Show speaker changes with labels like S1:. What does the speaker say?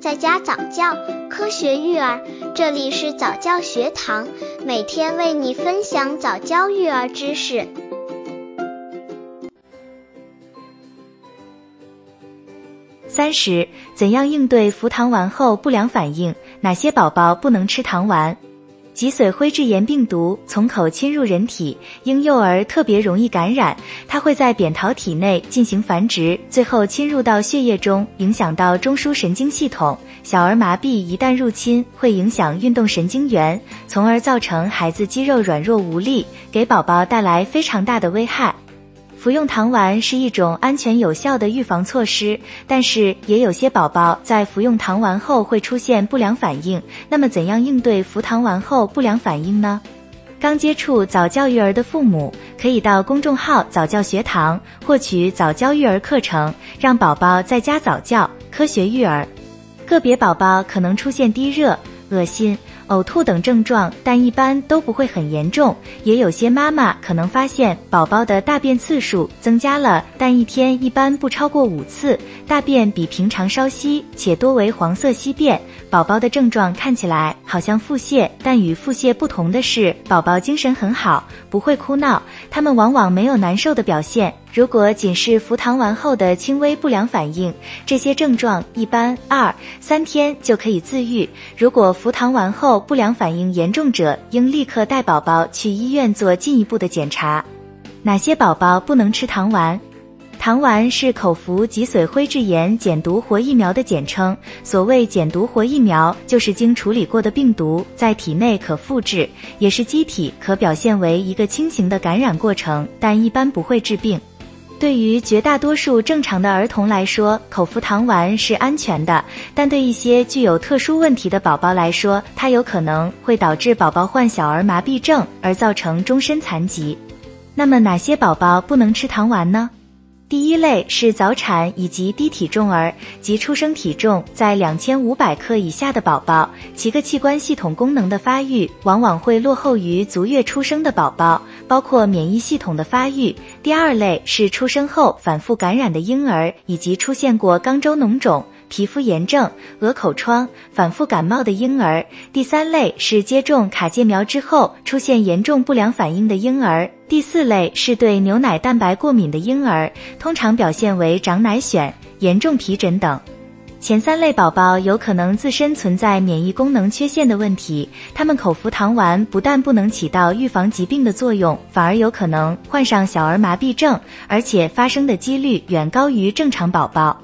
S1: 在家早教，科学育儿，这里是早教学堂，每天为你分享早教育儿知识。
S2: 三十，怎样应对服糖丸后不良反应？哪些宝宝不能吃糖丸？脊髓灰质炎病毒从口侵入人体，婴幼儿特别容易感染。它会在扁桃体内进行繁殖，最后侵入到血液中，影响到中枢神经系统。小儿麻痹一旦入侵，会影响运动神经元，从而造成孩子肌肉软弱无力，给宝宝带来非常大的危害。服用糖丸是一种安全有效的预防措施，但是也有些宝宝在服用糖丸后会出现不良反应。那么，怎样应对服糖丸后不良反应呢？刚接触早教育儿的父母，可以到公众号早教学堂获取早教育儿课程，让宝宝在家早教，科学育儿。个别宝宝可能出现低热、恶心。呕吐等症状，但一般都不会很严重。也有些妈妈可能发现宝宝的大便次数增加了，但一天一般不超过五次，大便比平常稍稀，且多为黄色稀便。宝宝的症状看起来好像腹泻，但与腹泻不同的是，宝宝精神很好，不会哭闹，他们往往没有难受的表现。如果仅是服糖丸后的轻微不良反应，这些症状一般二三天就可以自愈。如果服糖丸后不良反应严重者，应立刻带宝宝去医院做进一步的检查。哪些宝宝不能吃糖丸？糖丸是口服脊髓灰质炎减毒活疫苗的简称。所谓减毒活疫苗，就是经处理过的病毒在体内可复制，也是机体可表现为一个轻型的感染过程，但一般不会致病。对于绝大多数正常的儿童来说，口服糖丸是安全的，但对一些具有特殊问题的宝宝来说，它有可能会导致宝宝患小儿麻痹症而造成终身残疾。那么哪些宝宝不能吃糖丸呢？第一类是早产以及低体重儿，即出生体重在两千五百克以下的宝宝，其各器官系统功能的发育往往会落后于足月出生的宝宝，包括免疫系统的发育。第二类是出生后反复感染的婴儿，以及出现过肛周脓肿。皮肤炎症、鹅口疮、反复感冒的婴儿。第三类是接种卡介苗之后出现严重不良反应的婴儿。第四类是对牛奶蛋白过敏的婴儿，通常表现为长奶癣、严重皮疹等。前三类宝宝有可能自身存在免疫功能缺陷的问题，他们口服糖丸不但不能起到预防疾病的作用，反而有可能患上小儿麻痹症，而且发生的几率远高于正常宝宝。